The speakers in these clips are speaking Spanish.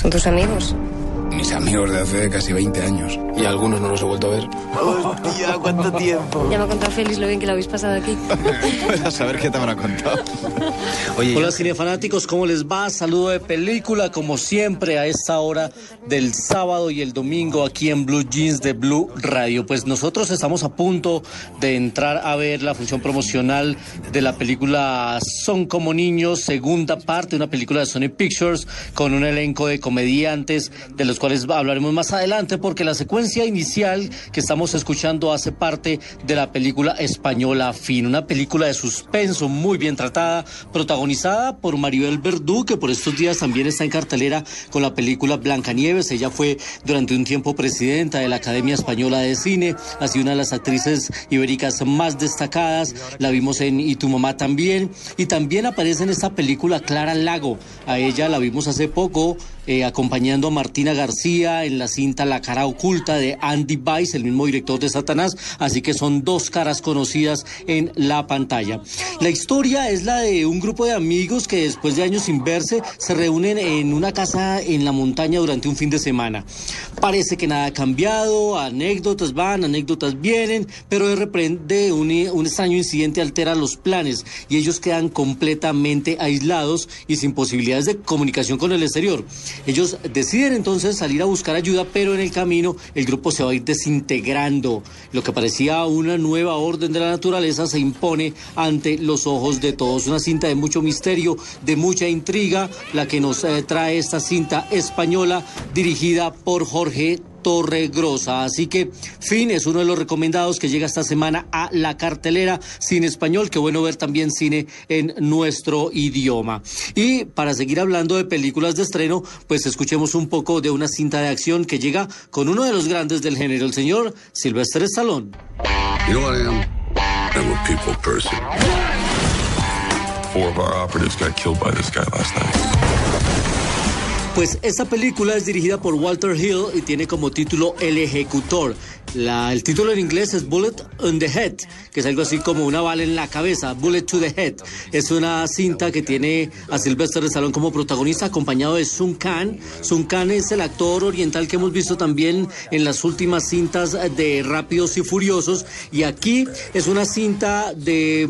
¿Son tus amigos? Mis amigos de hace casi 20 años. Y algunos no los he vuelto a ver. Hostia, ¿cuánto tiempo? Ya me ha contado Félix lo bien que lo habéis pasado aquí. a saber qué te habrá contado. Oye, Hola cinefanáticos, ¿cómo les va? Saludo de película, como siempre, a esta hora del sábado y el domingo aquí en Blue Jeans de Blue Radio. Pues nosotros estamos a punto de entrar a ver la función promocional de la película Son como niños, segunda parte, una película de Sony Pictures con un elenco de comediantes de los cuales hablaremos más adelante porque la secuencia inicial que estamos escuchando hace parte de la película española Fin, una película de suspenso muy bien tratada, protagonizada por Maribel Verdú, que por estos días también está en cartelera con la película Blancanieves. Ella fue durante un tiempo presidenta de la Academia Española de Cine, ha sido una de las actrices ibéricas más destacadas, la vimos en Y tu mamá también, y también aparece en esta película Clara Lago, a ella la vimos hace poco eh, acompañando a Martina García en la cinta La cara oculta de Andy Weiss, el mismo director de Satanás, así que son dos caras conocidas en la pantalla. La historia es la de un grupo de amigos que después de años sin verse se reúnen en una casa en la montaña durante un fin de semana. Parece que nada ha cambiado, anécdotas van, anécdotas vienen, pero de repente un, un extraño incidente altera los planes y ellos quedan completamente aislados y sin posibilidades de comunicación con el exterior. Ellos deciden entonces salir a buscar ayuda, pero en el camino el grupo se va a ir desintegrando. Lo que parecía una nueva orden de la naturaleza se impone ante los ojos de todos. Una cinta de mucho misterio, de mucha intriga, la que nos eh, trae esta cinta española dirigida por Jorge Torregrosa. Así que Fin es uno de los recomendados que llega esta semana a la cartelera Cine Español. Qué bueno ver también cine en nuestro idioma. Y para seguir hablando de películas de estreno, pues escuchemos un poco de una cinta de acción que llega con uno de los grandes del género, el señor Silvestre Stallone. Four of our operatives got killed by this guy last night. Pues esta película es dirigida por Walter Hill y tiene como título El Ejecutor. el título en inglés es Bullet on the Head, que es algo así como una bala en la cabeza, Bullet to the Head. Es una cinta que tiene a Sylvester Stallone como protagonista, acompañado de Sun Khan. Sun Khan es el actor oriental que hemos visto también en las últimas cintas de Rápidos y Furiosos. Y aquí es una cinta de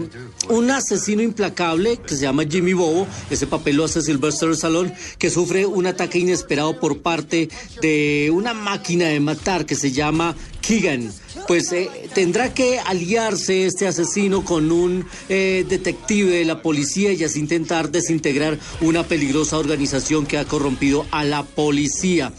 un asesino implacable que se llama Jimmy Bobo. Ese papel lo hace Sylvester Stallone, que sufre una ataque inesperado por parte de una máquina de matar que se llama Keegan pues eh, tendrá que aliarse este asesino con un eh, detective de la policía y así intentar desintegrar una peligrosa organización que ha corrompido a la policía.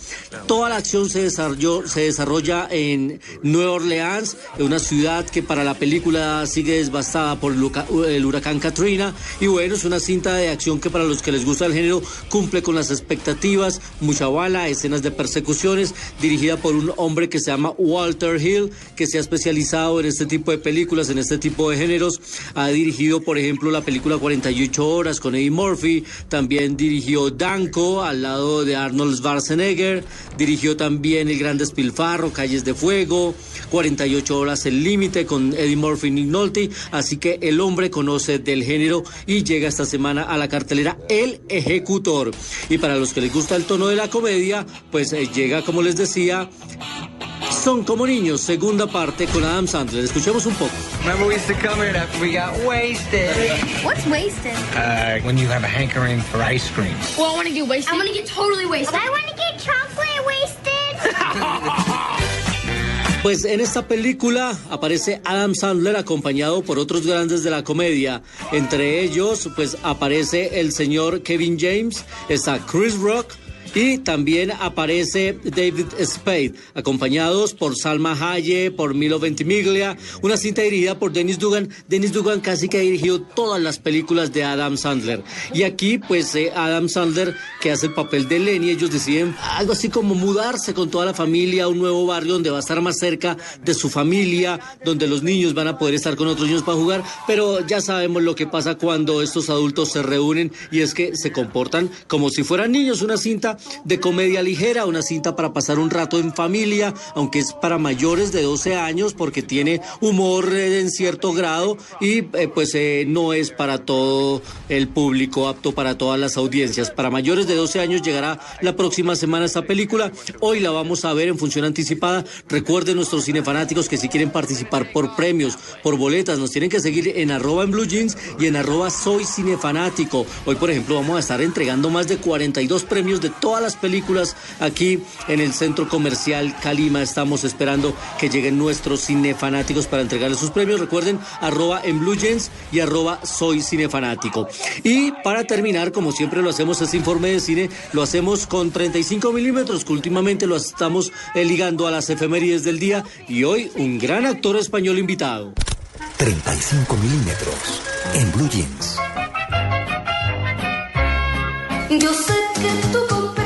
Toda la acción se, desarrolló, se desarrolla en Nueva Orleans, una ciudad que para la película sigue devastada por el huracán Katrina. Y bueno, es una cinta de acción que para los que les gusta el género cumple con las expectativas, mucha bala, escenas de persecuciones, dirigida por un hombre que se llama Walter Hill que se ha especializado en este tipo de películas, en este tipo de géneros. Ha dirigido, por ejemplo, la película 48 horas con Eddie Murphy, también dirigió Danko al lado de Arnold Schwarzenegger, dirigió también El Gran Despilfarro, Calles de Fuego, 48 horas El Límite con Eddie Murphy y Nick Nolte, así que el hombre conoce del género y llega esta semana a la cartelera El Ejecutor. Y para los que les gusta el tono de la comedia, pues eh, llega, como les decía, son como niños, segunda parte con Adam Sandler. Escuchemos un poco. Remember we used to come here after we got wasted. What's wasted? Uh, when you have a hankering for ice cream. Well, I want to get wasted. I want to get totally wasted. I want to get chocolate wasted. Pues en esta película aparece Adam Sandler acompañado por otros grandes de la comedia. Entre ellos, pues aparece el señor Kevin James, está Chris Rock, y también aparece David Spade, acompañados por Salma Hayek, por Milo Ventimiglia, una cinta dirigida por Dennis Dugan. Dennis Dugan casi que ha dirigido todas las películas de Adam Sandler. Y aquí, pues, eh, Adam Sandler, que hace el papel de Lenny, ellos deciden algo así como mudarse con toda la familia a un nuevo barrio donde va a estar más cerca de su familia, donde los niños van a poder estar con otros niños para jugar, pero ya sabemos lo que pasa cuando estos adultos se reúnen y es que se comportan como si fueran niños, una cinta de comedia ligera, una cinta para pasar un rato en familia, aunque es para mayores de 12 años porque tiene humor eh, en cierto grado y eh, pues eh, no es para todo el público, apto para todas las audiencias. Para mayores de 12 años llegará la próxima semana esta película. Hoy la vamos a ver en función anticipada. Recuerden nuestros cinefanáticos que si quieren participar por premios, por boletas, nos tienen que seguir en arroba en blue jeans y en arroba soy cinefanático. Hoy, por ejemplo, vamos a estar entregando más de 42 premios de todas las películas aquí en el centro comercial Calima. Estamos esperando que lleguen nuestros cinefanáticos para entregarles sus premios. Recuerden, arroba en blue jeans y arroba soy cinefanático. Y para terminar, como siempre lo hacemos, este informe de cine lo hacemos con 35 milímetros, que últimamente lo estamos eh, ligando a las efemérides del día. Y hoy, un gran actor español invitado. 35 milímetros en Blue Jeans. Yo sé que tú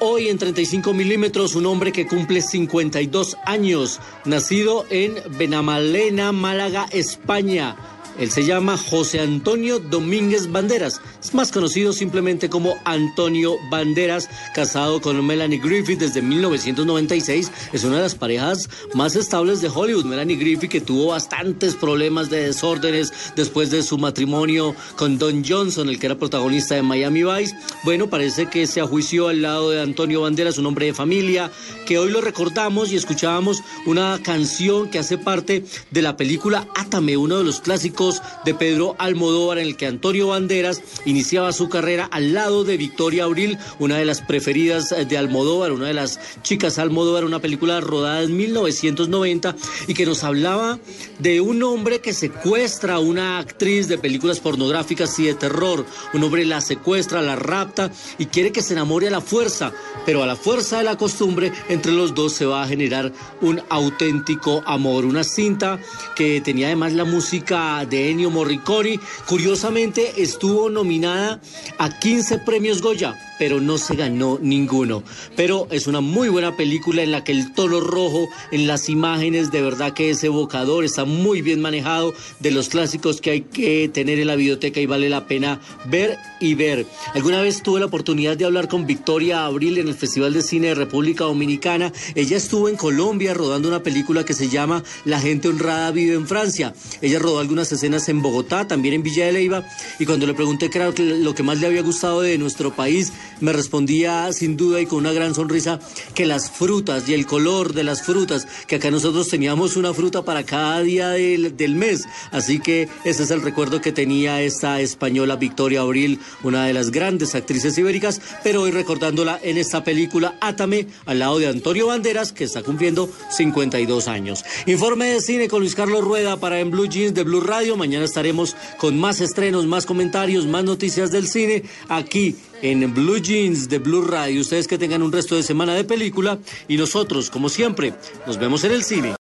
hoy en 35 milímetros, un hombre que cumple 52 años, nacido en Benamalena, Málaga, España. Él se llama José Antonio Domínguez Banderas. Es más conocido simplemente como Antonio Banderas, casado con Melanie Griffith desde 1996. Es una de las parejas más estables de Hollywood. Melanie Griffith que tuvo bastantes problemas de desórdenes después de su matrimonio con Don Johnson, el que era protagonista de Miami Vice. Bueno, parece que se ajuició al lado de Antonio Banderas, un hombre de familia, que hoy lo recordamos y escuchábamos una canción que hace parte de la película Átame, uno de los clásicos de Pedro Almodóvar en el que Antonio Banderas iniciaba su carrera al lado de Victoria Abril, una de las preferidas de Almodóvar, una de las chicas Almodóvar, una película rodada en 1990 y que nos hablaba de un hombre que secuestra a una actriz de películas pornográficas y de terror. Un hombre la secuestra, la rapta y quiere que se enamore a la fuerza, pero a la fuerza de la costumbre entre los dos se va a generar un auténtico amor. Una cinta que tenía además la música de Ennio Morricone. Curiosamente estuvo nominada a 15 premios Goya, pero no se ganó ninguno. Pero es una muy buena película en la que el tono rojo en las imágenes de verdad que es evocador, está muy bien manejado de los clásicos que hay que tener en la biblioteca y vale la pena ver y ver. Alguna vez tuve la oportunidad de hablar con Victoria Abril en el Festival de Cine de República Dominicana. Ella estuvo en Colombia rodando una película que se llama La gente honrada vive en Francia. Ella rodó algunas escenas en Bogotá, también en Villa de Leyva, y cuando le pregunté qué lo que más le había gustado de nuestro país, me respondía sin duda y con una gran sonrisa que las frutas y el color de las frutas, que acá nosotros teníamos una fruta para cada día del, del mes. Así que ese es el recuerdo que tenía esta española Victoria Abril, una de las grandes actrices ibéricas, pero hoy recordándola en esta película Átame, al lado de Antonio Banderas, que está cumpliendo 52 años. Informe de cine con Luis Carlos Rueda para En Blue Jeans de Blue Mañana estaremos con más estrenos, más comentarios, más noticias del cine aquí en Blue Jeans de Blue Radio. Ustedes que tengan un resto de semana de película y nosotros, como siempre, nos vemos en el cine.